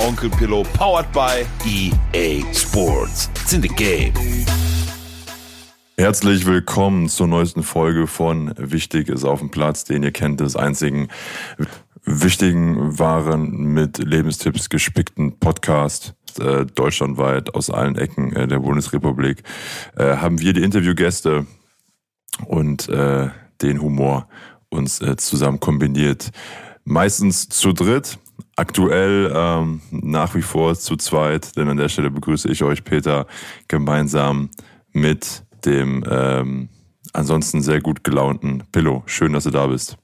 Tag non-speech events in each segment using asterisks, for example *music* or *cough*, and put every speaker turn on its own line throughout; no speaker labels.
Onkel Pillow, powered by EA Sports. It's in the game.
Herzlich willkommen zur neuesten Folge von Wichtig ist auf dem Platz, den ihr kennt, des einzigen wichtigen, wahren, mit Lebenstipps gespickten Podcast äh, deutschlandweit aus allen Ecken äh, der Bundesrepublik. Äh, haben wir die Interviewgäste und äh, den Humor uns zusammen kombiniert. Meistens zu dritt, aktuell ähm, nach wie vor zu zweit, denn an der Stelle begrüße ich euch, Peter, gemeinsam mit dem ähm, ansonsten sehr gut gelaunten Pillow. Schön, dass du da bist.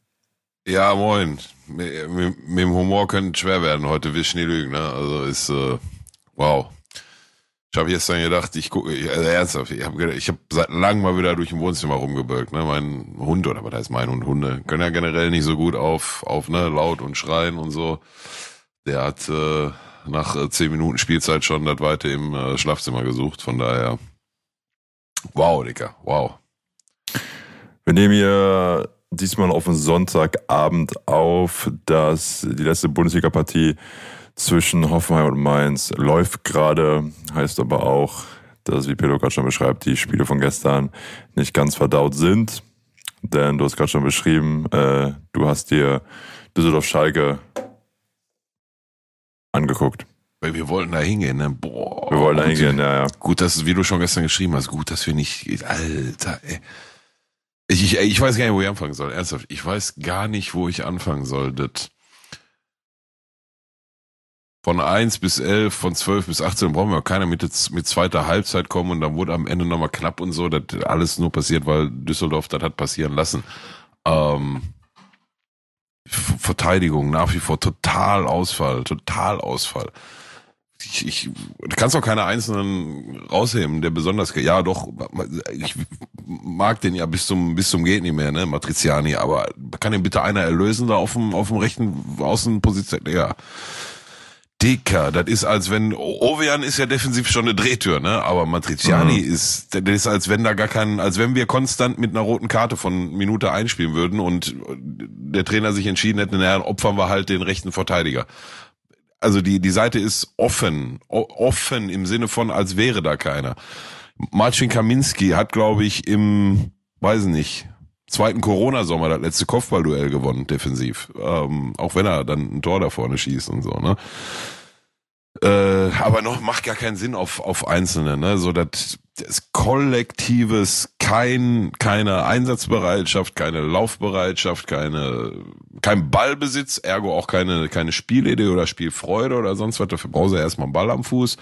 Ja, moin. Mit, mit, mit dem Humor könnte schwer werden. Heute ich nie lügen. Ne? Also ist, äh, wow. Ich habe gestern gedacht, ich gucke, also ernsthaft, ich habe hab seit langem mal wieder durch ein Wohnzimmer rumgebirgt. Ne? Mein Hund, oder was heißt mein Hund, Hunde, können ja generell nicht so gut auf, auf ne, laut und schreien und so. Der hat äh, nach äh, zehn Minuten Spielzeit schon das Weite im äh, Schlafzimmer gesucht. Von daher, wow, Dicker, wow.
Wir nehmen hier diesmal auf den Sonntagabend auf, dass die letzte Bundesliga-Partie zwischen Hoffenheim und Mainz läuft gerade, heißt aber auch, dass, wie Pedro gerade schon beschreibt, die Spiele von gestern nicht ganz verdaut sind. Denn du hast gerade schon beschrieben, äh, du hast dir Düsseldorf-Schalke angeguckt.
Weil wir wollten da hingehen, ne? Boah.
Wir wollen da hingehen, ja, ja.
Gut, dass, wie du schon gestern geschrieben hast, gut, dass wir nicht, Alter, ey. Ich, ich, ich weiß gar nicht, wo ich anfangen soll. Ernsthaft, ich weiß gar nicht, wo ich anfangen soll. Das von 1 bis 11, von 12 bis 18 brauchen wir keiner mit, mit zweiter Halbzeit kommen und dann wurde am Ende nochmal knapp und so. Das alles nur passiert, weil Düsseldorf das hat passieren lassen. Ähm, Verteidigung nach wie vor total Ausfall, total Ausfall. Ich, ich du kannst auch keine einzelnen rausheben, der besonders ja doch ich mag den ja bis zum bis zum geht nicht mehr, ne, Matriziani, aber kann den bitte einer erlösen da auf dem auf dem rechten Außenposition, ja. Dicker, das ist als wenn Ovean ist ja defensiv schon eine Drehtür, ne? Aber Matriciani mhm. ist, das ist als wenn da gar kein, als wenn wir konstant mit einer roten Karte von Minute einspielen würden und der Trainer sich entschieden hätte, naja, opfern wir halt den rechten Verteidiger. Also die die Seite ist offen, offen im Sinne von, als wäre da keiner. Marcin Kaminski hat, glaube ich, im, weiß nicht, zweiten Corona-Sommer das letzte Kopfballduell gewonnen, defensiv. Ähm, auch wenn er dann ein Tor da vorne schießt und so, ne? Äh, aber noch macht gar keinen Sinn auf, auf Einzelne, ne? So dass das Kollektives, kein, keine Einsatzbereitschaft, keine Laufbereitschaft, keine, kein Ballbesitz, ergo auch keine, keine Spielidee oder Spielfreude oder sonst was. Dafür brauchst du erstmal einen Ball am Fuß.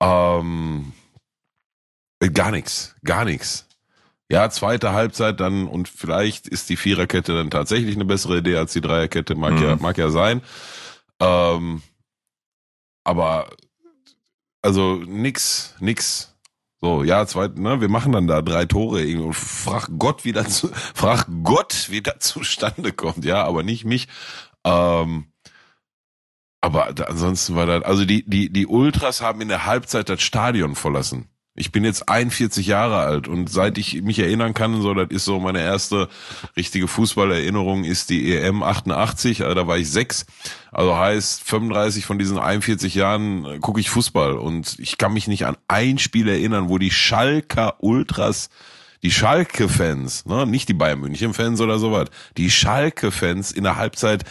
Ähm, gar nichts, gar nichts ja, zweite Halbzeit dann und vielleicht ist die Viererkette dann tatsächlich eine bessere Idee als die Dreierkette, mag mhm. ja, mag ja sein. Ähm, aber also nix, nix. So, ja, zweit, ne, wir machen dann da drei Tore und frag Gott, wie das, frag Gott, wie das zustande kommt, ja, aber nicht mich. Ähm, aber ansonsten war das, also die, die, die Ultras haben in der Halbzeit das Stadion verlassen. Ich bin jetzt 41 Jahre alt und seit ich mich erinnern kann, so das ist so meine erste richtige Fußballerinnerung ist die EM 88, also da war ich sechs. Also heißt 35 von diesen 41 Jahren äh, gucke ich Fußball und ich kann mich nicht an ein Spiel erinnern, wo die Schalker Ultras die Schalke-Fans, ne, nicht die Bayern München-Fans oder sowas, die Schalke-Fans in der Halbzeit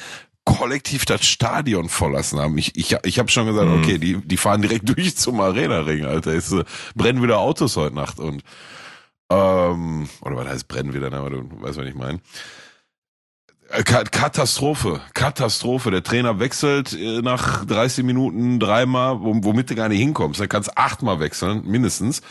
kollektiv das Stadion verlassen haben. Ich, ich, ich habe schon gesagt, mhm. okay, die, die fahren direkt *laughs* durch zum Arena-Ring, Alter. Es äh, brennen wieder Autos heute Nacht und ähm, oder was heißt brennen wieder, ne? aber du weißt, was ich meine. Äh, Katastrophe, Katastrophe. Der Trainer wechselt äh, nach 30 Minuten dreimal, womit du gar nicht hinkommst. Da kannst achtmal wechseln, mindestens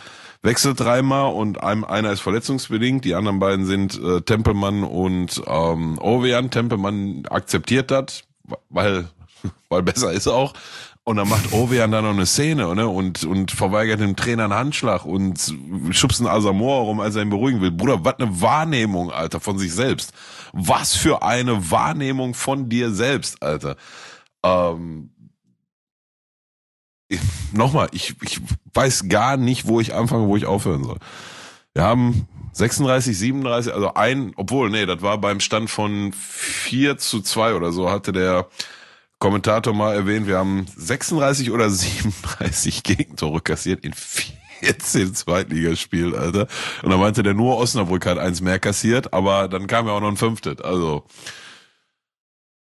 wechselt dreimal und einem, einer ist verletzungsbedingt, die anderen beiden sind äh, Tempelmann und ähm, Ovean. Tempelmann akzeptiert das, weil, *laughs* weil besser ist auch. Und dann macht Ovean da noch eine Szene ne? und, und verweigert dem Trainer einen Handschlag und schubst einen Asamoah rum, als er ihn beruhigen will. Bruder, was eine Wahrnehmung, Alter, von sich selbst. Was für eine Wahrnehmung von dir selbst, Alter. Ähm, nochmal, ich, ich weiß gar nicht, wo ich anfange, wo ich aufhören soll. Wir haben 36, 37, also ein, obwohl, nee, das war beim Stand von 4 zu 2 oder so, hatte der Kommentator mal erwähnt, wir haben 36 oder 37 *laughs* Gegentore kassiert in 14 Zweitligaspielen, Alter. Und da meinte der nur Osnabrück hat eins mehr kassiert, aber dann kam ja auch noch ein fünftes, also.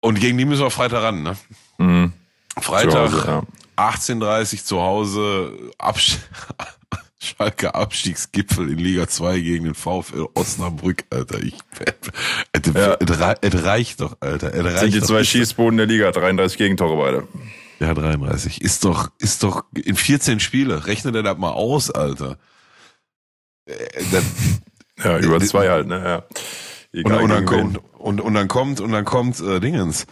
Und gegen die müssen wir Freitag ran, ne?
Mhm.
Freitag,
Hause, ja.
18.30 zu Hause, Absch *laughs* Schalke Abstiegsgipfel in Liga 2 gegen den VfL Osnabrück, Alter. Ich, es,
Ja.
reicht doch, Alter. Es reicht
Sind die zwei Schießboden der Liga, 33 Gegentore beide.
Ja, 33. Ist doch, ist doch in 14 Spiele. Rechne dir das mal aus, Alter. Äh, das,
Ja, über
die-
zwei halt, ne? Ja.
und,
Egal,
und, dann
gegen wen.
kommt, und, und dann kommt, und dann kommt, äh, Dingens.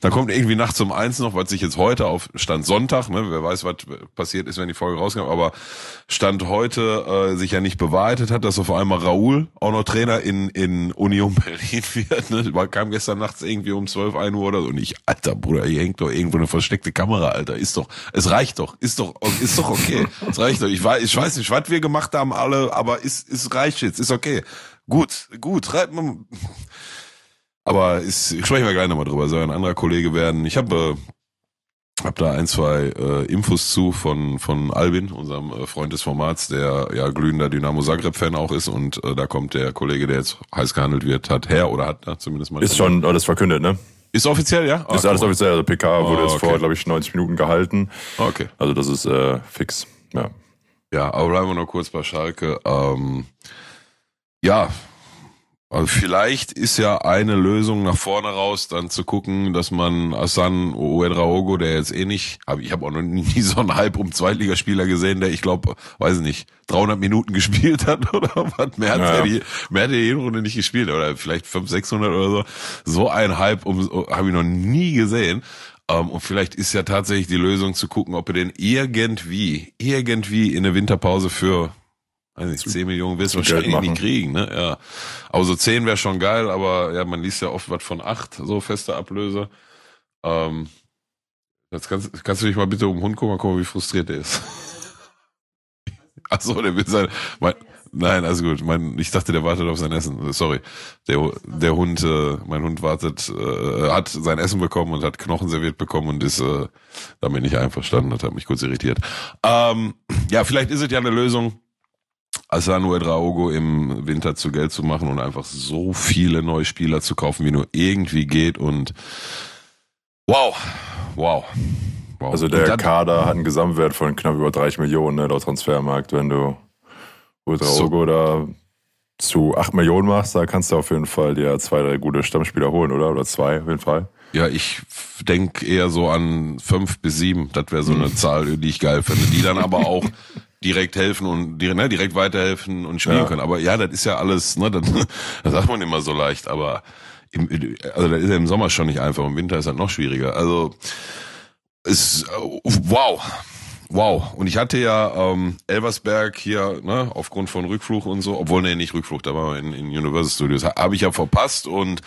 Dann kommt irgendwie nachts um eins noch, was sich jetzt heute auf Stand Sonntag, ne, wer weiß, was passiert ist, wenn die Folge rauskommt, aber Stand heute äh, sich ja nicht bewahrheitet hat, dass auf einmal Raoul auch noch Trainer in, in Union Berlin *laughs* wird. Ne? War, kam gestern nachts irgendwie um 12, 1 Uhr oder so. Und ich, Alter Bruder, hier hängt doch irgendwo eine versteckte Kamera, Alter. Ist doch, es reicht doch, ist doch, ist doch okay. Es reicht doch. Ich weiß, ich weiß nicht, was wir gemacht haben alle, aber ist, ist reicht jetzt, ist okay. Gut, gut, reibt man. Aber ist, sprechen wir gleich nochmal drüber. Soll ein anderer Kollege werden. Ich habe äh, hab da ein, zwei äh, Infos zu von, von Albin, unserem äh, Freund des Formats, der ja glühender Dynamo Zagreb-Fan auch ist. Und äh, da kommt der Kollege, der jetzt heiß gehandelt wird, hat her oder hat da zumindest mal.
Ist schon alles verkündet, ne?
Ist offiziell, ja? Ah,
Ist alles
guck mal.
offiziell. Also PK wurde
Oh,
jetzt
okay.
vor, glaube ich, 90 Minuten gehalten.
Okay.
Also das ist äh, fix. Ja.
Ja, aber bleiben wir noch kurz bei Schalke. Ähm, ja, also vielleicht ist ja eine Lösung nach vorne raus, dann zu gucken, dass man Asan Uedraogo, der jetzt eh nicht, hab, ich habe auch noch *laughs* nie so einen Hype um Zweitligaspieler gesehen, der ich glaube, weiß ich nicht, 300 Minuten gespielt hat *laughs* oder was, mehr hat
Ja.
er die, mehr hat er die Hinrunde nicht gespielt oder vielleicht 500, 600 oder so. So ein Hype um, habe ich noch nie gesehen. Ähm, und vielleicht ist ja tatsächlich die Lösung zu gucken, ob wir den irgendwie, irgendwie in eine Winterpause für, weiß nicht, 10 Millionen wirst du wahrscheinlich nicht kriegen, ne? Ja. Aber so 10 wäre schon geil, aber ja, man liest ja oft was von 8, so feste Ablöse. Ähm, jetzt kannst, kannst du dich mal bitte um den Hund gucken, mal gucken, wie frustriert der ist. *laughs* Ach so, der will sein, mein, nein, also gut, mein, ich dachte, der wartet auf sein Essen. Sorry. Der, der Hund, äh, mein Hund wartet, äh, hat sein Essen bekommen und hat Knochen serviert bekommen und ist äh, damit nicht einverstanden. Das hat mich kurz irritiert. Ähm, ja, vielleicht ist es ja eine Lösung, Asano Edraogo im Winter zu Geld zu machen und einfach so viele neue Spieler zu kaufen, wie nur irgendwie geht und wow, wow. wow.
Also der
dann-
Kader hat einen Gesamtwert von knapp über 30 Millionen, ne, laut Transfermarkt. Wenn du Ultraogo da zu 8 Millionen machst, da kannst du auf jeden Fall dir zwei, drei gute Stammspieler holen, oder? Oder zwei auf jeden Fall.
Ja, ich denke eher so an fünf bis sieben. Das wäre so eine *laughs* Zahl, die ich geil finde. Die dann aber auch direkt helfen und direkt, ne, direkt weiterhelfen und spielen
Ja.
können. Aber ja, das ist ja alles, ne, das, *laughs* das sagt man immer so leicht, aber im, also das ist ja im Sommer schon nicht einfach, im Winter ist das noch schwieriger. Also ist äh, wow. Wow. Und ich hatte ja ähm, Elversberg hier, ne, aufgrund von Rückflug und so, obwohl nee, nicht Rückflug, da waren wir in, in Universal Studios, ha- habe ich ja verpasst und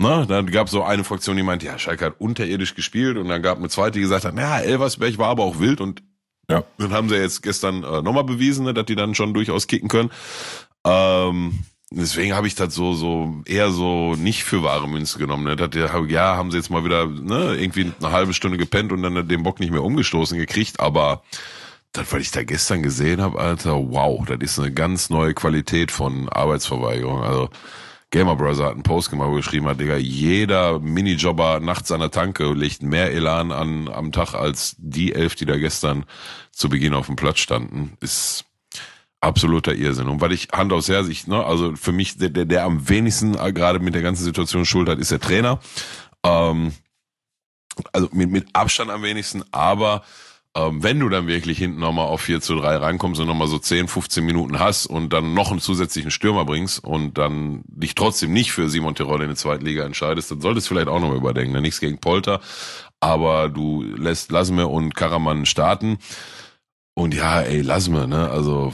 Ne, dann gab so eine Fraktion, die meinte, ja, Schalke hat unterirdisch gespielt und dann gab eine zweite, die gesagt hat, naja, Elversberg war aber auch wild und
Ja.
dann haben sie jetzt gestern äh, nochmal bewiesen, ne, dass die dann schon durchaus kicken können. Ähm, deswegen habe ich das so so eher so nicht für wahre Münze genommen. Ne? Das, ja, haben sie jetzt mal wieder ne, irgendwie eine halbe Stunde gepennt und dann den Bock nicht mehr umgestoßen gekriegt, aber das, was ich da gestern gesehen habe, Alter, wow, das ist eine ganz neue Qualität von Arbeitsverweigerung. Also Gamer Brother hat einen Post gemacht, wo er geschrieben hat, Digga, jeder Minijobber nachts an der Tanke legt mehr Elan an am Tag als die elf, die da gestern zu Beginn auf dem Platz standen. Ist absoluter Irrsinn. Und weil ich Hand aufs Herz, ich, ne, also für mich, der, der, der am wenigsten gerade mit der ganzen Situation schuld hat, ist der Trainer. Ähm, also mit, mit Abstand am wenigsten, aber ähm, wenn du dann wirklich hinten nochmal auf 4 zu 3 rankommst und nochmal so 10, 15 Minuten hast und dann noch einen zusätzlichen Stürmer bringst und dann dich trotzdem nicht für Simon Tirol in der zweiten Liga entscheidest, dann solltest du vielleicht auch nochmal überdenken. Ne? Nichts gegen Polter, aber du lässt Lasme und Karaman starten. Und ja, ey, Lasme, ne? Also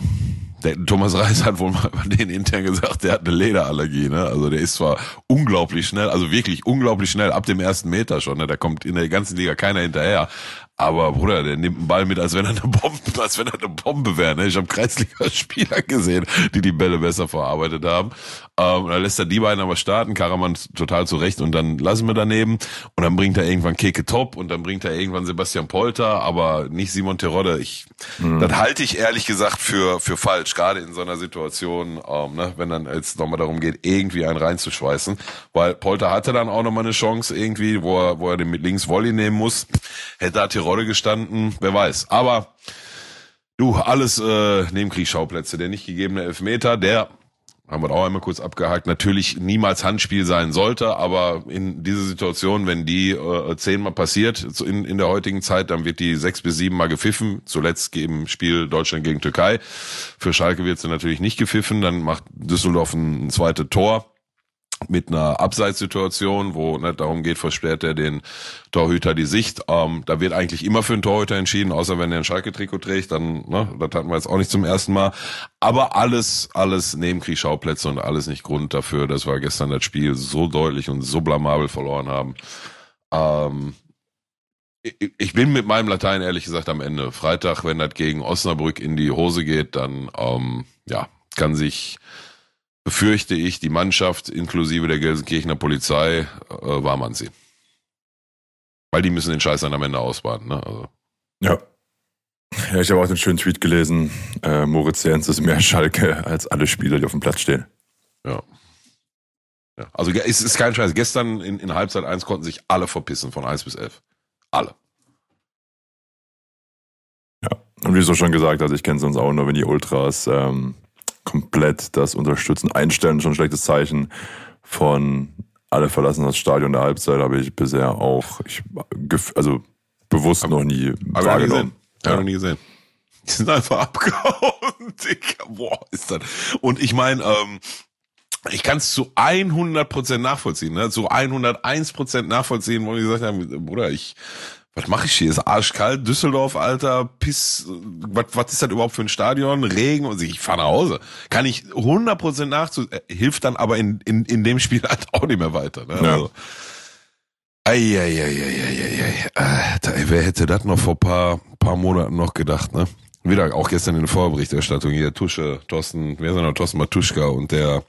der Thomas Reis hat wohl mal *laughs* über den intern gesagt, der hat eine Lederallergie, ne? Also der ist zwar unglaublich schnell, also wirklich unglaublich schnell, ab dem ersten Meter schon, ne? Da kommt in der ganzen Liga keiner hinterher. Aber Bruder, der nimmt einen Ball mit, als wenn er eine Bombe, *laughs* als wenn er eine Bombe wäre. Ne? Ich habe Kreisliga-Spieler gesehen, die die Bälle besser verarbeitet haben. Ähm, dann lässt er die beiden aber starten, Karaman total zurecht und dann lassen wir daneben und dann bringt er irgendwann Keke Top und dann bringt er irgendwann Sebastian Polter, aber nicht Simon Terodde. Ich, mhm. das halte ich ehrlich gesagt für für falsch, gerade in so einer Situation, ähm, ne, wenn dann jetzt nochmal darum geht, irgendwie einen reinzuschweißen, weil Polter hatte dann auch nochmal eine Chance irgendwie, wo er wo er den mit links Volley nehmen muss, hätte da Terodde gestanden, wer weiß. Aber du, alles äh, Nebenkriegsschauplätze, der nicht gegebene Elfmeter, der haben wir auch einmal kurz abgehakt, natürlich niemals Handspiel sein sollte, aber in dieser Situation, wenn die äh, zehnmal passiert in, in der heutigen Zeit, dann wird die sechs bis sieben Mal gepfiffen. Zuletzt im Spiel Deutschland gegen Türkei. Für Schalke wird sie natürlich nicht gepfiffen, dann macht Düsseldorf ein, ein zweites Tor mit einer Abseitssituation, wo nicht darum geht, versperrt er den Torhüter die Sicht. Ähm, da wird eigentlich immer für einen Torhüter entschieden, außer wenn er ein Schalke-Trikot trägt, dann, ne, das hatten wir jetzt auch nicht zum ersten Mal. Aber alles, alles Nebenkriegsschauplätze und alles nicht Grund dafür, dass wir gestern das Spiel so deutlich und so blamabel verloren haben. Ähm, ich bin mit meinem Latein ehrlich gesagt am Ende. Freitag, wenn das gegen Osnabrück in die Hose geht, dann ähm, ja, kann sich befürchte ich, die Mannschaft inklusive der Gelsenkirchener Polizei äh, war man sie. Weil die müssen den Scheiß dann am Ende ausbaden. Ne? Also.
Ja. Ja, ich habe auch den schönen Tweet gelesen. Äh, Moritz Jens ist mehr Schalke als alle Spieler, die auf dem Platz stehen.
Ja. ja. Also es ist kein Scheiß. Gestern in, in Halbzeit 1 konnten sich alle verpissen von 1 bis 11. Alle.
Ja, und wie du schon gesagt hast, ich kenne es uns auch nur, wenn die Ultras ähm, komplett das Unterstützen einstellen, schon ein schlechtes Zeichen von alle verlassen das Stadion der Halbzeit, habe ich bisher auch, ich, also bewusst noch nie
aber wahrgenommen. Ja. Habe noch nie gesehen. Die sind einfach *laughs* abgehauen, Digga. Boah, ist das. Und ich meine, ähm, ich kann es zu 100% nachvollziehen, ne? zu 101% nachvollziehen, wo die gesagt haben, Bruder, ich was mache ich hier? Ist arschkalt, Düsseldorf, Alter, Piss, was, was ist das überhaupt für ein Stadion? Regen und ich fahre nach Hause. Kann ich 100% nachzu, äh, hilft dann aber in, in, in dem Spiel *laughs* halt auch nicht mehr weiter. Ne? Ja. Also, Eieieiei. Alter, wer hätte das noch vor paar, paar Monaten noch gedacht, ne? Wieder auch gestern in der Vorberichterstattung hier, Tusche, Thorsten, wer ist denn noch, Thorsten Matuschka und der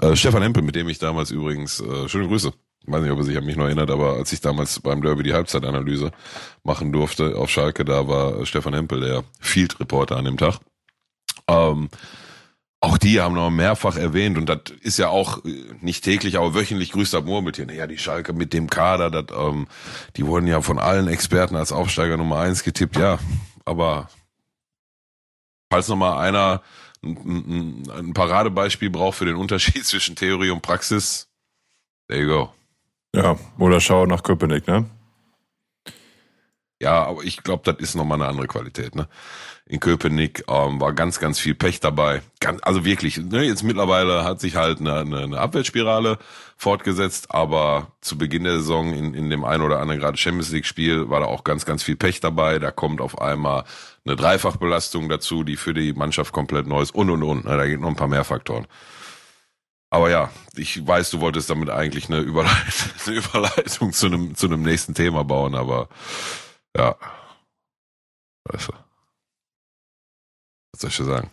äh, Stefan Empel, mit dem ich damals übrigens, äh, schöne Grüße, weiß nicht, ob er sich an mich noch erinnert, aber als ich damals beim Derby die Halbzeitanalyse machen durfte auf Schalke, da war Stefan Hempel der Field Reporter an dem Tag. Ähm, auch die haben noch mehrfach erwähnt und das ist ja auch äh, nicht täglich, aber wöchentlich grüßt das Murmeltier. Ja, die Schalke mit dem Kader, das, ähm, die wurden ja von allen Experten als Aufsteiger Nummer eins getippt. Ja, aber falls noch mal einer ein, ein, ein Paradebeispiel braucht für den Unterschied *laughs* zwischen Theorie und Praxis, there you go.
Ja, oder schau nach Köpenick, ne?
Ja, aber ich glaube, das ist nochmal eine andere Qualität, ne? In Köpenick ähm, war ganz, ganz viel Pech dabei. Ganz, also wirklich, ne, jetzt mittlerweile hat sich halt eine, eine, eine Abwärtsspirale fortgesetzt, aber zu Beginn der Saison in, in dem einen oder anderen gerade Champions League-Spiel war da auch ganz, ganz viel Pech dabei. Da kommt auf einmal eine Dreifachbelastung dazu, die für die Mannschaft komplett neu ist und und und. Ne, da geht noch ein paar mehr Faktoren. Aber ja, ich weiß, du wolltest damit eigentlich eine Überleitung, *laughs* eine Überleitung zu einem, zu einem nächsten Thema bauen, aber ja. Weißt du. Was soll ich dir sagen?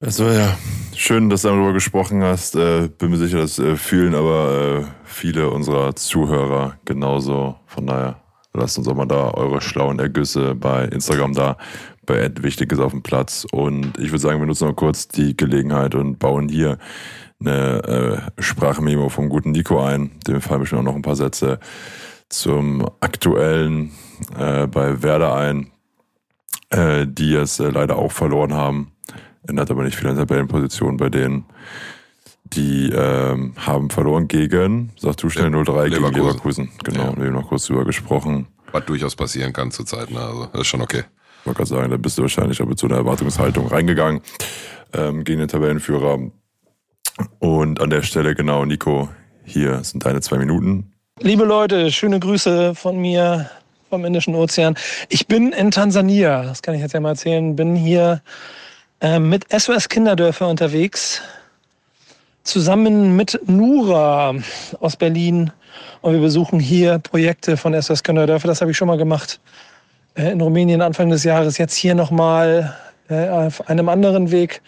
Also ja, schön, dass du darüber gesprochen hast. Äh, bin mir sicher, das äh, fühlen aber äh, viele unserer Zuhörer genauso. Von daher lasst uns auch mal da eure schlauen Ergüsse bei Instagram da, bei Ed Wichtiges auf dem Platz. Und ich würde sagen, wir nutzen noch kurz die Gelegenheit und bauen hier eine äh, Sprachmemo vom guten Nico ein. Dem fallen mir schon noch ein paar Sätze zum aktuellen äh, bei Werder ein, äh, die es äh, leider auch verloren haben. Ändert aber nicht viel an Tabellenposition bei denen. Die ähm, haben verloren gegen, sagst du schnell 0-3 gegen Leverkusen. Genau, ja. wir haben noch kurz drüber gesprochen.
was durchaus passieren kann zurzeit. Ne? Also das ist schon okay.
Ich wollte gerade sagen, da bist du wahrscheinlich auch mit so einer Erwartungshaltung reingegangen ähm, gegen den Tabellenführer. Und an der Stelle, genau, Nico, hier sind deine zwei Minuten.
Liebe Leute, schöne Grüße von mir vom Indischen Ozean. Ich bin in Tansania, das kann ich jetzt ja mal erzählen, bin hier äh, mit SOS Kinderdörfer unterwegs, zusammen mit Nura aus Berlin. Und wir besuchen hier Projekte von SOS Kinderdörfer. Das habe ich schon mal gemacht äh, in Rumänien Anfang des Jahres. Jetzt hier nochmal äh, auf einem anderen Weg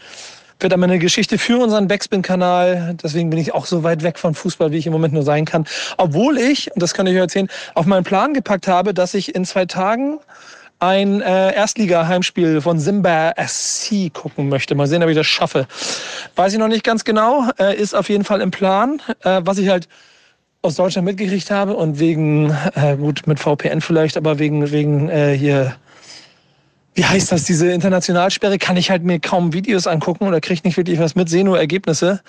wird aber eine Geschichte für unseren Backspin-Kanal. Deswegen bin ich auch so weit weg von Fußball, wie ich im Moment nur sein kann. Obwohl ich, und das kann ich euch erzählen, auf meinen Plan gepackt habe, dass ich in zwei Tagen ein äh, Erstliga-Heimspiel von Simba SC gucken möchte. Mal sehen, ob ich das schaffe. Weiß ich noch nicht ganz genau, äh, ist auf jeden Fall im Plan. Äh, was ich halt aus Deutschland mitgekriegt habe und wegen, äh, gut, mit VPN vielleicht, aber wegen, wegen äh, hier wie heißt das, diese Internationalsperre, kann ich halt mir kaum Videos angucken oder kriege nicht wirklich was mit, sehe nur Ergebnisse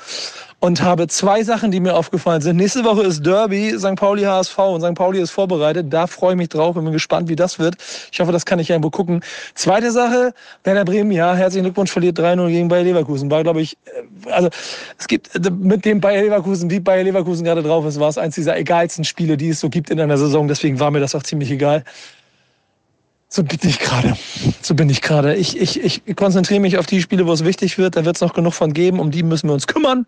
und habe zwei Sachen, die mir aufgefallen sind. Nächste Woche ist Derby, St. Pauli HSV und St. Pauli ist vorbereitet. Da freue ich mich drauf und bin gespannt, wie das wird. Ich hoffe, das kann ich irgendwo gucken. Zweite Sache, Werder Bremen, ja, herzlichen Glückwunsch, verliert 3-0 gegen Bayer Leverkusen. War, glaube ich, äh, also es gibt äh, mit dem Bayer Leverkusen, wie Bayer Leverkusen gerade drauf ist, war es eins dieser egalsten Spiele, die es so gibt in einer Saison. Deswegen war mir das auch ziemlich egal. So bin ich gerade. So bin ich gerade. Ich, ich, ich konzentriere mich auf die Spiele, wo es wichtig wird. Da wird es noch genug von geben. Um die müssen wir uns kümmern.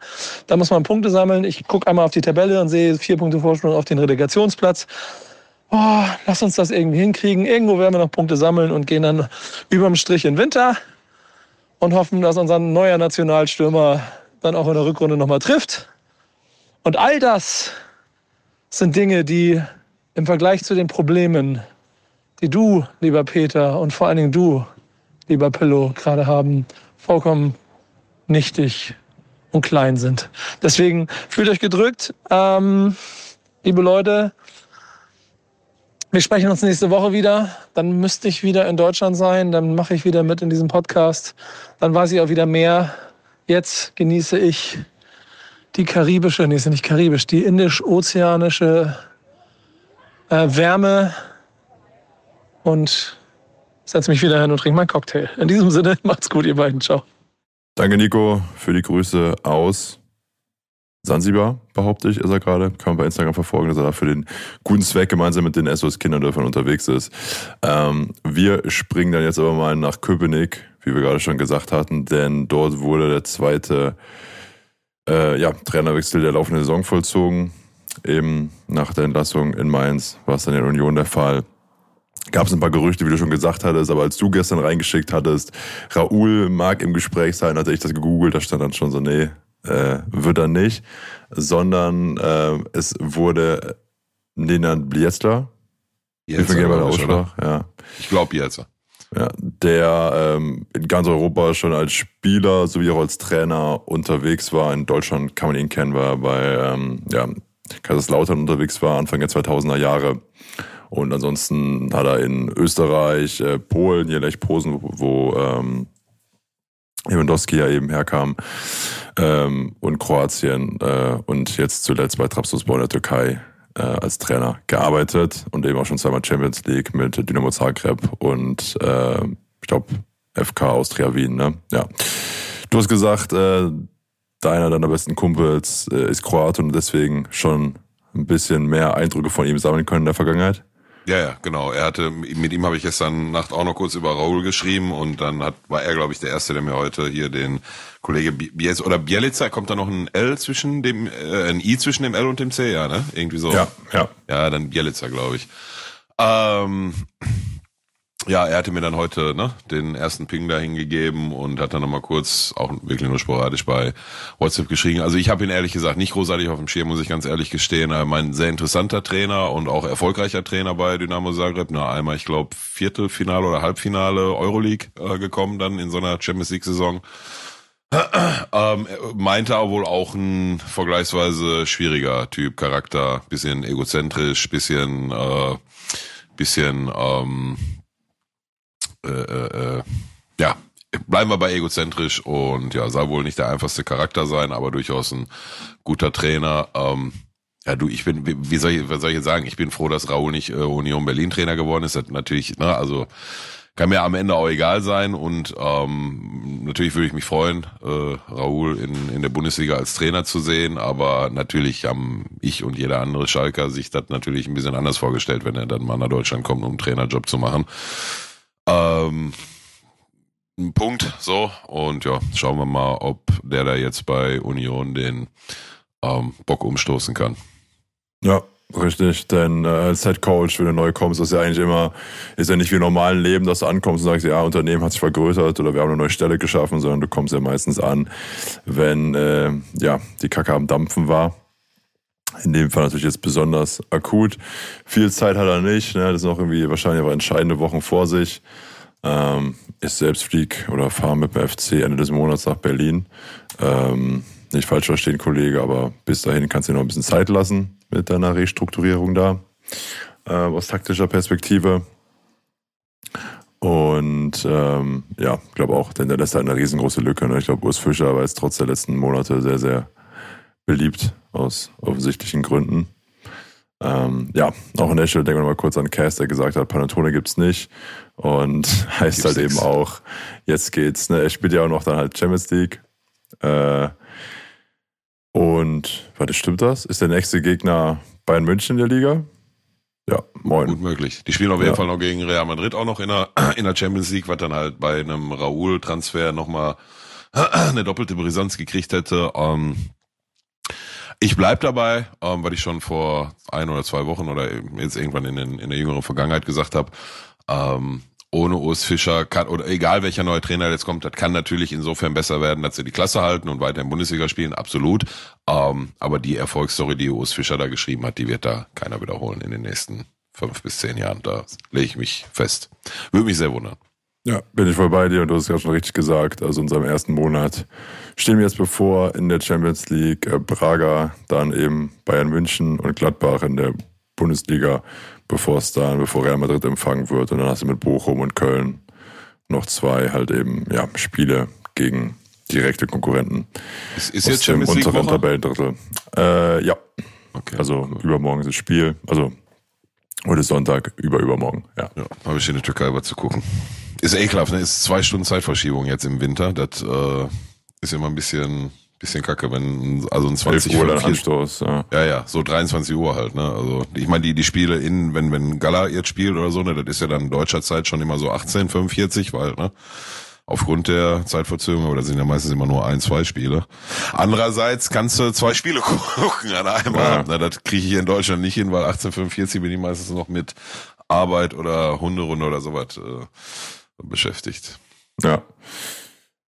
Da muss man Punkte sammeln. Ich gucke einmal auf die Tabelle und sehe vier Punkte Vorsprung auf den Relegationsplatz. Oh, lass uns das irgendwie hinkriegen. Irgendwo werden wir noch Punkte sammeln und gehen dann überm Strich in Winter und hoffen, dass unser neuer Nationalstürmer dann auch in der Rückrunde nochmal trifft. Und all das sind Dinge, die im Vergleich zu den Problemen die du, lieber Peter, und vor allen Dingen du, lieber Pillow, gerade haben, vollkommen nichtig und klein sind. Deswegen fühlt euch gedrückt. Ähm, liebe Leute, wir sprechen uns nächste Woche wieder. Dann müsste ich wieder in Deutschland sein. Dann mache ich wieder mit in diesem Podcast. Dann weiß ich auch wieder mehr. Jetzt genieße ich die karibische, nee, ist ja nicht karibisch, die indisch-ozeanische äh, Wärme und setze mich wieder hin und trinke meinen Cocktail. In diesem Sinne, *laughs* macht's gut, ihr beiden. Ciao.
Danke, Nico, für die Grüße aus Sansibar, behaupte ich, ist er gerade. Kann man bei Instagram verfolgen, dass er da für den guten Zweck gemeinsam mit den SOS Kinderdörfern unterwegs ist. Ähm, wir springen dann jetzt aber mal nach Köpenick, wie wir gerade schon gesagt hatten, denn dort wurde der zweite äh, ja, Trainerwechsel der laufenden Saison vollzogen. Eben nach der Entlassung in Mainz war es dann in Union der Fall gab es ein paar Gerüchte, wie du schon gesagt hattest, aber als du gestern reingeschickt hattest, Raoul mag im Gespräch sein, hatte ich das gegoogelt, da stand dann schon so, nee, äh, wird er nicht, sondern äh, es wurde Nenad Bliezler.
Jetzt
ja.
Ich glaube jetzt.
Ja, der ähm, in ganz Europa schon als Spieler sowie auch als Trainer unterwegs war. In Deutschland kann man ihn kennen, weil er bei ähm, ja, Kaiserslautern unterwegs war, Anfang der 2000er Jahre und ansonsten hat er in Österreich, äh, Polen, hier Lech Posen, wo, wo ähm, Lewandowski ja eben herkam, ähm, und Kroatien äh, und jetzt zuletzt bei Trabzonspor in der Türkei äh, als Trainer gearbeitet und eben auch schon zweimal Champions League mit Dynamo Zagreb und äh, ich glaube FK Austria Wien. Ne? Ja. Du hast gesagt, äh, deiner deiner besten Kumpels äh, ist Kroat und deswegen schon ein bisschen mehr Eindrücke von ihm sammeln können in der Vergangenheit.
Ja, ja, genau. Er hatte, mit ihm habe ich gestern Nacht auch noch kurz über Raul geschrieben und dann hat, war er, glaube ich, der Erste, der mir heute hier den Kollege Bielitzer oder Bielitzer, kommt da noch ein L zwischen dem, äh, ein I zwischen dem L und dem C, ja, ne? Irgendwie so.
Ja, ja.
Ja, dann Bielitzer, glaube ich. Ähm, ja, er hatte mir dann heute ne, den ersten Ping da hingegeben und hat dann nochmal kurz, auch wirklich nur sporadisch bei WhatsApp geschrieben. Also ich habe ihn ehrlich gesagt nicht großartig auf dem Schirm, muss ich ganz ehrlich gestehen. Er mein sehr interessanter Trainer und auch erfolgreicher Trainer bei Dynamo Zagreb. Na, einmal, ich glaube, Viertelfinale oder Halbfinale Euroleague äh, gekommen dann in so einer Champions League-Saison. *clears throat* ähm, meinte er wohl auch ein vergleichsweise schwieriger Typ, Charakter, bisschen egozentrisch, bisschen, äh, bisschen, ähm, äh, äh, ja, bleiben wir bei egozentrisch und ja, soll wohl nicht der einfachste Charakter sein, aber durchaus ein guter Trainer. Ähm, Ja, du, ich bin, wie soll ich, was soll ich sagen? Ich bin froh, dass Raoul nicht äh, Union Berlin Trainer geworden ist. Das natürlich, ne, also kann mir am Ende auch egal sein und ähm, natürlich würde ich mich freuen, äh, Raoul in, in der Bundesliga als Trainer zu sehen, aber natürlich haben ich und jeder andere Schalker sich das natürlich ein bisschen anders vorgestellt, wenn er dann mal nach Deutschland kommt, um einen Trainerjob zu machen. Ähm, ein Punkt, so und ja, schauen wir mal, ob der da jetzt bei Union den ähm, Bock umstoßen kann.
Ja, richtig. Denn äh, als Head Coach, wenn du neu kommst, ist ja eigentlich immer, ist ja nicht wie im normalen Leben, dass du ankommst und sagst, ja, Unternehmen hat sich vergrößert oder wir haben eine neue Stelle geschaffen, sondern du kommst ja meistens an, wenn äh, ja die Kacke am Dampfen war. In dem Fall natürlich jetzt besonders akut. Viel Zeit hat er nicht. Ne? Das sind auch irgendwie wahrscheinlich aber entscheidende Wochen vor sich. Ähm, ich selbst flieg oder fahre mit dem FC Ende des Monats nach Berlin. Ähm, nicht falsch verstehen, Kollege, aber bis dahin kannst du dir noch ein bisschen Zeit lassen mit deiner Restrukturierung da, äh, aus taktischer Perspektive. Und ähm, ja, ich glaube auch, denn der lässt halt eine riesengroße Lücke. Ne? Ich glaube, Urs Fischer war jetzt trotz der letzten Monate sehr, sehr beliebt aus offensichtlichen Gründen. Ähm, ja, auch an der Stelle denken wir mal kurz an Cass, der gesagt hat, Panatone gibt's nicht. Und *laughs* heißt
Gibt's
halt
nix.
eben auch, jetzt geht's. Ne? Er spielt ja auch noch dann halt Champions League. Äh, und, warte, stimmt das? Ist der nächste Gegner Bayern München in der Liga? Ja, moin.
Gut möglich. Die spielen auf jeden
Ja.
Fall noch gegen Real Madrid auch noch in der, *clears throat* in der Champions League, was dann halt bei einem Raoul-Transfer nochmal *clears throat* eine doppelte Brisanz gekriegt hätte. Ähm, ich bleib dabei, ähm, weil ich schon vor ein oder zwei Wochen oder jetzt irgendwann in, den, in der jüngeren Vergangenheit gesagt habe, ähm, ohne Urs Fischer kann, oder egal welcher neue Trainer jetzt kommt, das kann natürlich insofern besser werden, dass sie die Klasse halten und weiter in Bundesliga spielen, absolut. Ähm, aber die Erfolgsstory, die Urs Fischer da geschrieben hat, die wird da keiner wiederholen in den nächsten fünf bis zehn Jahren. Da lege ich mich fest. Würde mich sehr wundern.
Ja, bin ich voll bei dir und du hast es ja schon richtig gesagt. Also in unserem ersten Monat stehen wir jetzt bevor in der Champions League äh, Braga, dann eben Bayern München und Gladbach in der Bundesliga, bevor es dann, bevor Real Madrid empfangen wird. Und dann hast du mit Bochum und Köln noch zwei halt eben ja, Spiele gegen direkte Konkurrenten.
Ist, ist
aus
jetzt
dem
Champions
unteren? Tabellendrittel. Äh, ja,
Okay.
also übermorgen ist das Spiel. Also heute ist Sonntag, über übermorgen. Ja.
Ja, habe ich in der Türkei was zu gucken. Ist ekelhaft, ne? Ist zwei Stunden Zeitverschiebung jetzt im Winter. Das äh, ist immer ein bisschen, bisschen kacke, wenn also ein
11
20
Uhr dann
45
Anstoß. Ja.
Ja, ja, so 23 Uhr halt, ne? Also ich meine, die, die Spiele in, wenn, wenn Gala jetzt spielt oder so, ne, das ist ja dann deutscher Zeit schon immer so 18, 45, weil, ne? Aufgrund der Zeitverzögerung, oder sind ja meistens immer nur ein, zwei Spiele. Andererseits kannst du zwei Spiele *laughs* gucken an einem
Ja.
Abend. Ne? Das kriege ich hier in Deutschland nicht hin, weil 1845 bin ich meistens noch mit Arbeit oder Hunderunde oder sowas äh, beschäftigt.
Ja.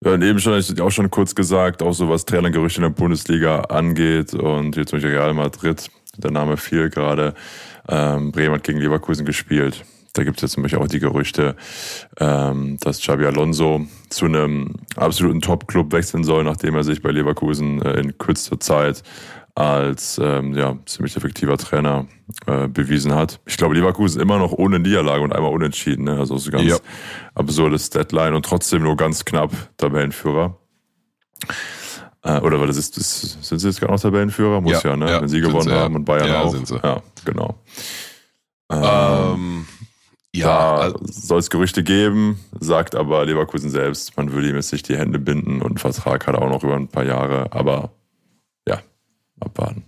Ja, und eben schon, ich auch schon kurz gesagt, auch so was Trainergerüchte in der Bundesliga angeht und jetzt zum Beispiel Real Madrid, der Name fiel gerade, ähm, Bremen hat gegen Leverkusen gespielt. Da gibt es jetzt zum Beispiel auch die Gerüchte, ähm, dass Xabi Alonso zu einem absoluten Top-Club wechseln soll, nachdem er sich bei Leverkusen äh, in kürzester Zeit als ähm, ja, ziemlich effektiver Trainer äh, bewiesen hat. Ich glaube, Leverkusen immer noch ohne Niederlage und einmal unentschieden. Ne? Also so ganz
Ja.
absurdes Deadline und trotzdem nur ganz knapp Tabellenführer. Äh, oder weil das ist, das, sind sie jetzt gar noch Tabellenführer? Muss ja,
Ja,
ne?
ja,
Wenn sie gewonnen
sie,
haben und Bayern auch.
sind sie.
Ja, genau. Ähm,
Ähm, ja, also,
soll es Gerüchte geben, sagt aber Leverkusen selbst, man würde ihm jetzt nicht die Hände binden und einen Vertrag hat er auch noch über ein paar Jahre, aber abwarten.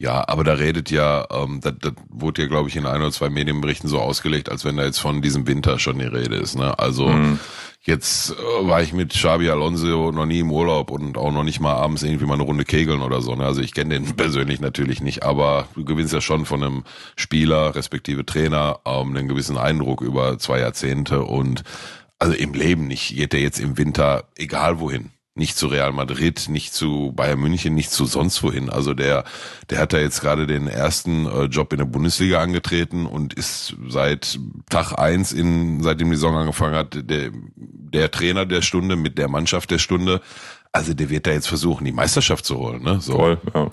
Ja, aber da redet ja, ähm, das, das wurde ja, glaube ich, in ein oder zwei Medienberichten so ausgelegt, als wenn da jetzt von diesem Winter schon die Rede ist. Ne? Also
Mhm.
jetzt äh, war ich mit Xabi Alonso noch nie im Urlaub und auch noch nicht mal abends irgendwie mal eine Runde kegeln oder so. Ne? Also ich kenne den *laughs* persönlich natürlich nicht, aber du gewinnst ja schon von einem Spieler, respektive Trainer, ähm, einen gewissen Eindruck über zwei Jahrzehnte und also im Leben nicht geht der jetzt im Winter egal wohin. Nicht zu Real Madrid, nicht zu Bayern München, nicht zu sonst wohin. Also der, der hat da jetzt gerade den ersten äh, Job in der Bundesliga angetreten und ist seit Tag eins in, seitdem die Saison angefangen hat, der, der Trainer der Stunde mit der Mannschaft der Stunde. Also der wird da jetzt versuchen, die Meisterschaft zu holen, ne? So.
Voll, ja.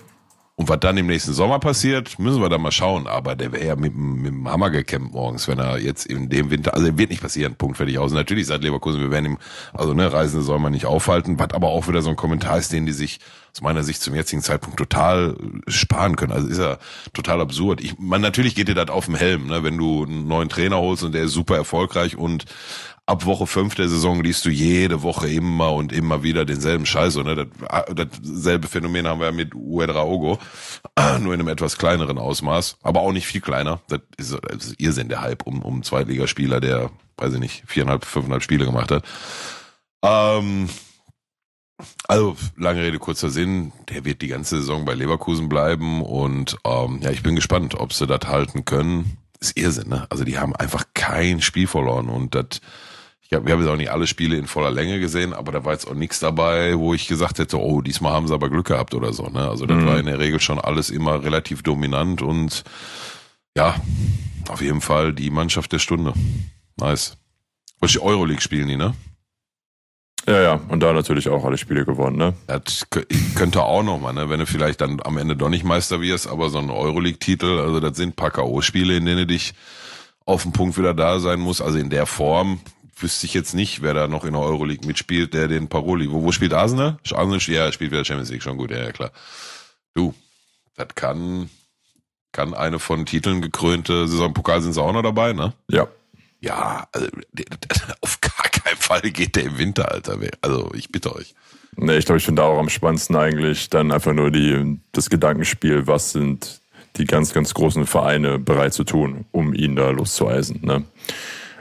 Und was dann im nächsten Sommer passiert, müssen wir dann mal schauen. Aber der wäre ja mit, mit dem Hammer gekämpft morgens, wenn er jetzt in dem Winter, also wird nicht passieren, Punkt fertig aus. Natürlich sagt Leverkusen, wir werden ihm, also ne, Reisende soll man nicht aufhalten, was aber auch wieder so ein Kommentar ist, den die sich aus meiner Sicht zum jetzigen Zeitpunkt total sparen können. Also ist ja total absurd. Ich, man, natürlich geht dir das auf dem Helm, ne, wenn du einen neuen Trainer holst und der ist super erfolgreich und ab Woche fünf der Saison liest du jede Woche immer und immer wieder denselben Scheiß. Ne? Das, dasselbe Phänomen haben wir mit Uedraogo, *clears throat* nur in einem etwas kleineren Ausmaß, aber auch nicht viel kleiner. Das ist, das ist Irrsinn, der Hype um, um Zweitligaspieler, der, weiß ich nicht, viereinhalb, fünfeinhalb Spiele gemacht hat. Ähm, also, lange Rede, kurzer Sinn, der wird die ganze Saison bei Leverkusen bleiben und ähm, ja, ich bin gespannt, ob sie das halten können. ist Irrsinn, ne? Also die haben einfach kein Spiel verloren und das ich hab, wir haben jetzt auch nicht alle Spiele in voller Länge gesehen, aber da war jetzt auch nichts dabei, wo ich gesagt hätte, oh, diesmal haben sie aber Glück gehabt oder so. Ne? Also das mhm. war in der Regel schon alles immer relativ dominant und ja, auf jeden Fall die Mannschaft der Stunde. Nice. Was die Euroleague spielen die, ne?
Ja, ja, und da natürlich auch alle Spiele gewonnen, ne?
Das könnte auch nochmal, ne? Wenn du vielleicht dann am Ende doch nicht Meister wirst, aber so ein Euroleague-Titel, also das sind paar K.O.-Spiele, in denen du dich auf den Punkt wieder da sein musst, also in der Form, wüsste ich jetzt nicht, wer da noch in der Euroleague mitspielt, der den Paroli. Wo, wo spielt Arsenal? Arsenal, ja, spielt wieder Champions League, schon gut, ja, ja klar. Du, das kann, kann eine von Titeln gekrönte Saisonpokal sind sie auch noch dabei, ne?
Ja.
Ja, also, *laughs* auf gar keinen Fall geht der im Winter, Alter. Also, ich bitte euch.
Nee, ich glaube, ich finde auch am spannendsten eigentlich dann einfach nur die, das Gedankenspiel, was sind die ganz, ganz großen Vereine bereit zu tun, um ihn da loszueisen, ne?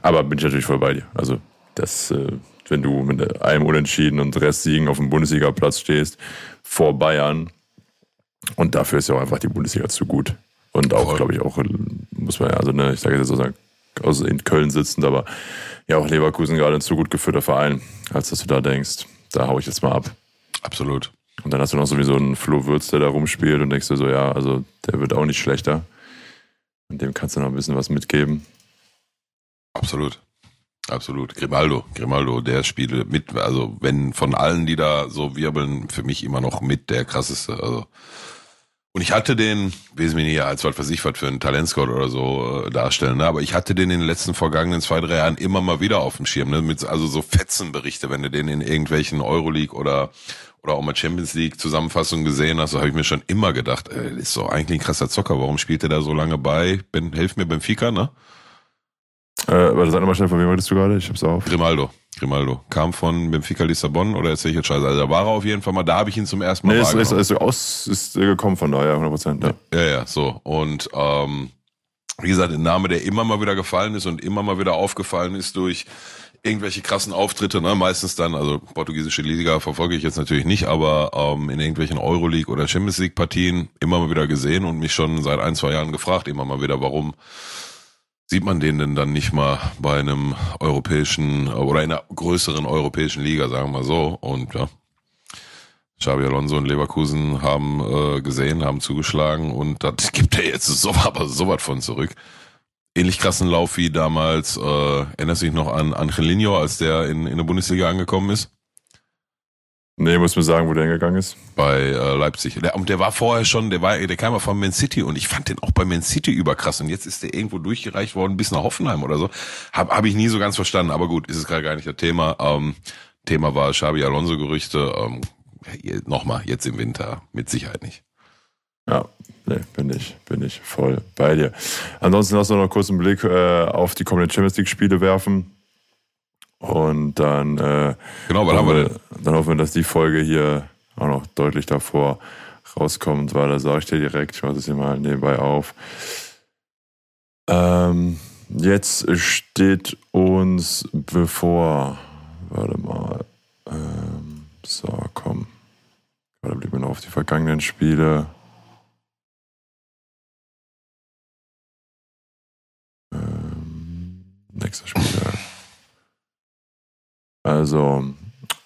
Aber bin ich natürlich voll bei dir. Also, das, äh, wenn du mit einem Unentschieden und Restsiegen auf dem Bundesliga-Platz stehst, vor Bayern, und dafür ist ja auch einfach die Bundesliga zu gut. Und auch, glaube ich, auch, muss man ja, also, ne, ich sage jetzt sozusagen, aus in Köln sitzend, aber ja, auch Leverkusen gerade ein zu gut geführter Verein, als dass du da denkst, da hau ich jetzt mal ab.
Absolut.
Und dann hast du noch sowieso einen Flo Würz, der da rumspielt und denkst du so, ja, also der wird auch nicht schlechter. Und dem kannst du noch ein bisschen was mitgeben.
Absolut. Absolut. Grimaldo, Grimaldo, der spielt mit, also wenn von allen, die da so wirbeln, für mich immer noch mit der krasseste. Also und ich hatte den, weiß mich nicht, als was weiß ich was für einen Talentscout oder so äh, darstellen, ne? aber ich hatte den in den letzten vergangenen zwei, drei Jahren immer mal wieder auf dem Schirm, ne? Mit, also so Fetzenberichte, wenn du den in irgendwelchen Euroleague oder oder auch mal Champions League Zusammenfassungen gesehen hast, so habe ich mir schon immer gedacht, ey, ist so eigentlich ein krasser Zocker, warum spielt er da so lange bei? Ben, helf mir Benfica, ne?
Äh, warte, sag nochmal schnell, von wem wolltest du gerade? Ich hab's auf.
Grimaldo. Grimaldo. Kam von Benfica Lissabon oder erzähl ich jetzt scheiße? Also da war er auf jeden Fall mal, da habe ich ihn zum ersten Mal
nee, ist, ist, ist, aus, ist gekommen von daher, 100 Prozent. Ja.
ja, ja, so. Und ähm, wie gesagt, ein Name, der immer mal wieder gefallen ist und immer mal wieder aufgefallen ist durch irgendwelche krassen Auftritte, ne? meistens dann, also portugiesische Liga verfolge ich jetzt natürlich nicht, aber ähm, in irgendwelchen Euroleague oder Champions League Partien immer mal wieder gesehen und mich schon seit ein, zwei Jahren gefragt, immer mal wieder, warum sieht man den denn dann nicht mal bei einem europäischen oder in einer größeren europäischen Liga, sagen wir mal so. Und ja, Xabi Alonso und Leverkusen haben äh, gesehen, haben zugeschlagen und das *laughs* gibt er jetzt so, aber so was von zurück. Ähnlich krassen Lauf wie damals, äh, erinnerst du dich noch an Angelino, als der in, in der Bundesliga angekommen ist?
Nee, muss mir sagen, wo der hingegangen ist.
Bei äh, Leipzig. Der, und der war vorher schon, der war, der kam ja von Man City und ich fand den auch bei Man City überkrass. Und jetzt ist der irgendwo durchgereicht worden bis nach Hoffenheim oder so. Hab, hab ich nie so ganz verstanden. Aber gut, ist es gerade gar nicht das Thema. Ähm, Thema war Xabi Alonso-Gerüchte. Ähm, Nochmal, jetzt im Winter. Mit Sicherheit nicht.
Ja, nee, bin ich, bin ich voll bei dir. Ansonsten lass uns noch kurz einen Blick äh, auf die kommenden Champions League-Spiele werfen. Und dann, äh,
genau, haben wir
dann hoffen wir, dass die Folge hier auch noch deutlich davor rauskommt, weil da sage ich dir direkt, ich mache das hier mal nebenbei auf. Ähm, jetzt steht uns bevor, warte mal, ähm, so, komm. Gerade blieb mir noch auf die vergangenen Spiele. Ähm, nächster Spieler. Also,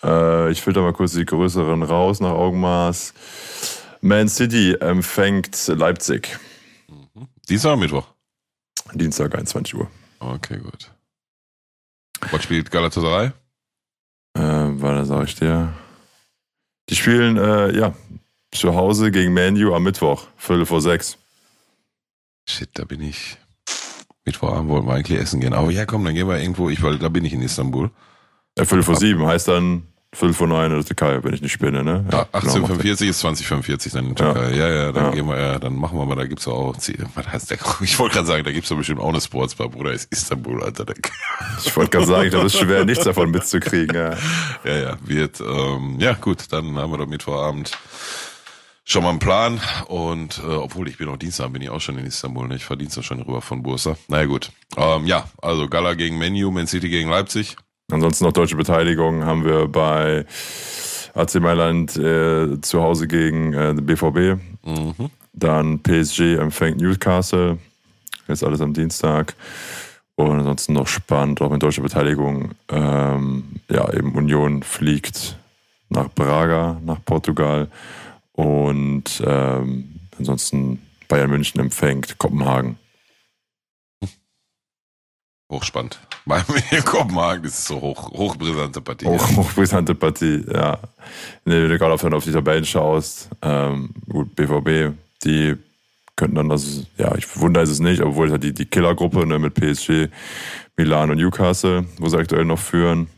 äh, ich filter mal kurz die größeren raus nach Augenmaß. Man City empfängt Leipzig.
Mhm. Dienstag oder Mittwoch?
Dienstag, 21 Uhr.
Okay, gut. Was spielt Galatasaray?
Äh, warte, sag ich dir. Die spielen, äh, ja, zu Hause gegen Manu am Mittwoch, Viertel vor sechs.
Shit, da bin ich. Mittwochabend wollten wir eigentlich essen gehen. Aber ja, komm, dann gehen wir irgendwo. Ich, weil da bin ich in Istanbul.
Ja, Viertel vor sieben heißt dann Viertel vor neun in der Türkei, wenn ich nicht spinne, ne?
Ja,
genau,
1845 ist 2045 dann in der Türkei. Ja, ja, dann
Ja.
gehen wir, ja, dann machen wir mal, da gibt's auch, was heißt der, *laughs* ich wollte gerade sagen, da gibt's doch bestimmt auch eine Sportsbar, Bruder, ist Istanbul, Alter. Da, *laughs*
Ich wollte gerade sagen, das ist schwer, nichts davon mitzukriegen. Ja.
ja, ja, wird, ähm, ja, gut, dann haben wir doch Mittwochabend schon mal einen Plan und, äh, obwohl ich bin auch Dienstag, bin ich auch schon in Istanbul, ne? ich fahre Dienstag schon rüber von Bursa. Naja, gut. Ähm, ja, also Gala gegen Menu, Man City gegen Leipzig.
Ansonsten noch deutsche Beteiligung haben wir bei AC Mailand äh, zu Hause gegen äh, BVB.
Mhm.
Dann PSG empfängt Newcastle. Jetzt alles am Dienstag. Und ansonsten noch spannend, auch mit deutscher Beteiligung. Ähm, ja, eben Union fliegt nach Braga, nach Portugal. Und ähm, ansonsten Bayern München empfängt Kopenhagen.
Hochspannend. *laughs* Bei mir Kopenhagen ist es so hoch, hochbrisante Partie.
Hoch, hochbrisante Partie, ja. Nee, wenn du gerade auf, auf die Tabellen schaust, ähm, gut, BVB, die könnten dann das, ja, ich wundere es nicht, obwohl es halt die, die Killergruppe ne, mit PSG, Milan und Newcastle, wo sie aktuell noch führen.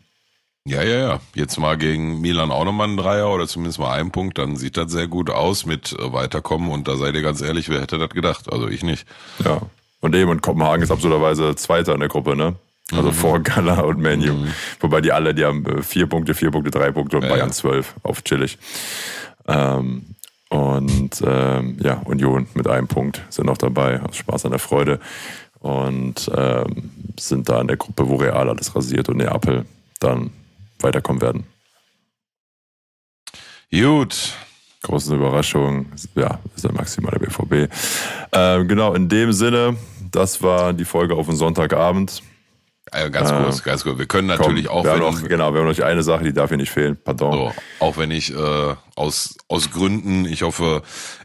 Ja, ja, ja. Jetzt mal gegen Milan auch nochmal ein Dreier oder zumindest mal einen Punkt, dann sieht das sehr gut aus mit äh, Weiterkommen und da seid ihr ganz ehrlich, wer hätte das gedacht? Also ich nicht.
Ja. Und eben, und Kopenhagen ist absurderweise Zweiter in der Gruppe, ne? Also vor Gala und Menu. Wobei die alle, die haben äh, vier Punkte, vier Punkte, drei Punkte und
Ja,
Bayern
ja.
zwölf auf chillig. Ähm, und ähm, ja, Union mit einem Punkt sind noch dabei, aus Spaß an der Freude. Und ähm, sind da in der Gruppe, wo Real alles rasiert und Neapel dann weiterkommen werden.
Gut.
Große Überraschung. Ja, ist der maximale BVB. Ähm, genau, in dem Sinne, das war die Folge auf den Sonntagabend.
Äh, ganz
Ah.
kurz, ganz kurz. Wir können
Komm,
natürlich auch,
wir
wenn,
noch, genau, wir haben noch eine Sache, die darf hier nicht fehlen. Pardon.
so, auch wenn ich äh, aus, aus Gründen, ich hoffe,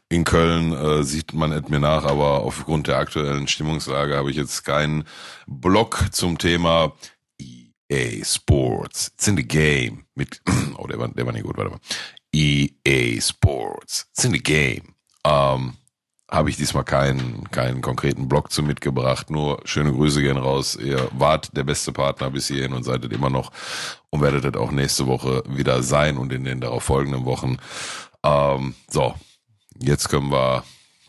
in Köln äh, sieht man es mir nach, aber aufgrund der aktuellen Stimmungslage habe ich jetzt keinen Blog zum Thema EA Sports. It's in the game. Mit, *clears throat* oh, der war, der war nicht gut, warte mal. EA Sports. It's in the game. Ähm, habe ich diesmal keinen, keinen konkreten Blog zu mitgebracht. Nur schöne Grüße gehen raus. Ihr wart der beste Partner bis hierhin und seid es immer noch und werdet auch nächste Woche wieder sein und in den darauf folgenden Wochen. Ähm, so, jetzt können wir,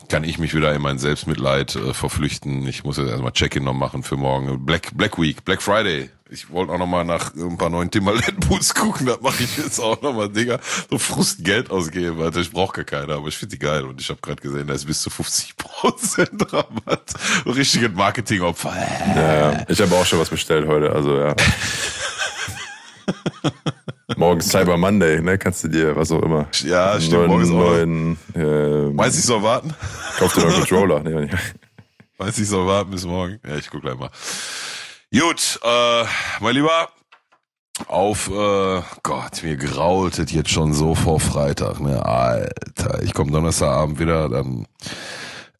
kann ich mich wieder in mein Selbstmitleid äh, verflüchten. Ich muss jetzt erstmal Check-in noch machen für morgen. Black, Black Week, Black Friday. Ich wollte auch noch mal nach ein paar neuen Timberland Boots gucken. Das mache ich jetzt auch noch mal, Digga. So Frust Geld ausgeben, Alter. Ich brauche gar keine, aber ich finde die geil. Und ich habe gerade gesehen, da ist bis zu 50% *laughs* Rabatt. So richtiges Marketingopfer.
Ja. Ich habe auch schon was bestellt heute, also ja. Morgen Cyber Monday, ne? Kannst du dir, was auch immer.
Ja, stimmt, morgen ist auch-
neuen, äh,
Meinst du, ich soll warten?
Kauf dir noch einen Controller. Nee, nee.
Weiß ich soll warten bis morgen. Ja, ich guck gleich mal. Gut, äh, mein Lieber, auf äh, Gott, mir grault es jetzt schon so vor Freitag, ne? Alter, ich komme Donnerstagabend wieder, dann.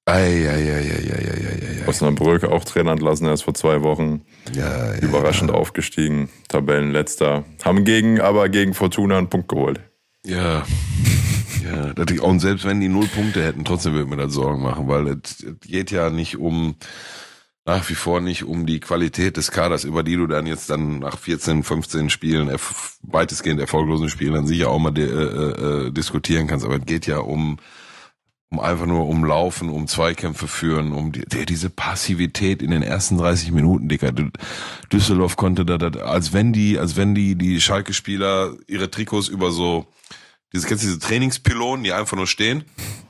Ei, ei, ei, ei, ei, ei.
Osnabrück auch Trainer entlassen, erst vor zwei Wochen.
Ja, ja,
Überraschend aufgestiegen. Tabellenletzter. Haben gegen, aber gegen Fortuna einen Punkt geholt.
Ja. Ja, und selbst wenn die null Punkte hätten, trotzdem würde mir das Sorgen machen, weil es geht ja nicht um, nach wie vor nicht um die Qualität des Kaders, über die du dann jetzt dann nach 14, 15 Spielen, weitestgehend erfolglosen Spielen dann sicher auch mal di- äh, äh, diskutieren kannst, aber es geht ja um, um einfach nur um Laufen, um Zweikämpfe führen, um die, diese Passivität in den ersten 30 Minuten, Dicker. Düsseldorf konnte da, da als wenn die, als wenn die, die Schalke-Spieler ihre Trikots über so, diese, kennst du diese Trainingspylonen, die einfach nur stehen?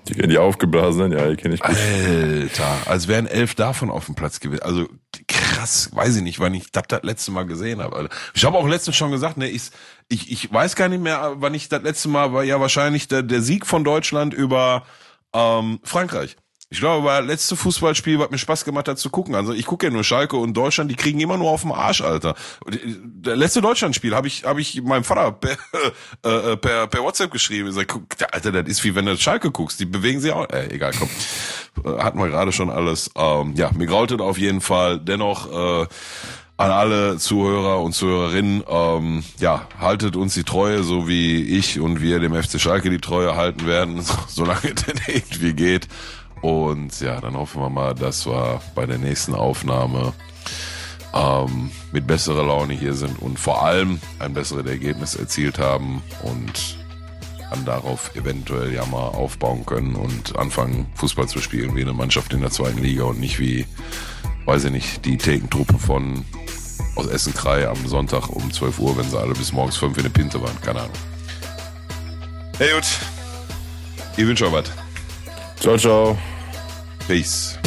Die, die aufgeblasenen, ja, die kenne ich gut.
Alter, als wären elf davon auf dem Platz gewesen. Also krass, weiß ich nicht, wann ich das das letzte Mal gesehen habe. Ich habe auch letztens schon gesagt, ne, ich, ich, ich weiß gar nicht mehr, wann ich das letzte Mal war, ja wahrscheinlich der, der Sieg von Deutschland über ähm, Frankreich. Ich glaube, war das letzte Fußballspiel, was mir Spaß gemacht hat zu gucken. Also ich gucke ja nur Schalke und Deutschland, die kriegen immer nur auf den Arsch, Alter. Und, äh, letzte Deutschlandspiel habe ich, habe ich meinem Vater per, *laughs* äh, per, per WhatsApp geschrieben. Ich sag, guck, Alter, das ist wie wenn du Schalke guckst. Die bewegen sich auch. Äh, egal, komm. Äh, Hatten wir gerade schon alles. Ähm, ja, mir graulte auf jeden Fall. Dennoch äh, an alle Zuhörer und Zuhörerinnen, ähm, ja, haltet uns die Treue, so wie ich und wir dem FC Schalke die Treue halten werden, *laughs* solange denn irgendwie geht. Und ja, dann hoffen wir mal, dass wir bei der nächsten Aufnahme ähm, mit besserer Laune hier sind und vor allem ein besseres Ergebnis erzielt haben und dann darauf eventuell ja mal aufbauen können und anfangen Fußball zu spielen wie eine Mannschaft in der zweiten Liga und nicht wie, weiß ich nicht, die Thekentruppe von aus Essen-Krei am Sonntag um 12 Uhr, wenn sie alle bis morgens 5 in der Pinte waren. Keine Ahnung. Hey gut. Ich wünsche euch was.
Ciao, ciao.
Peace.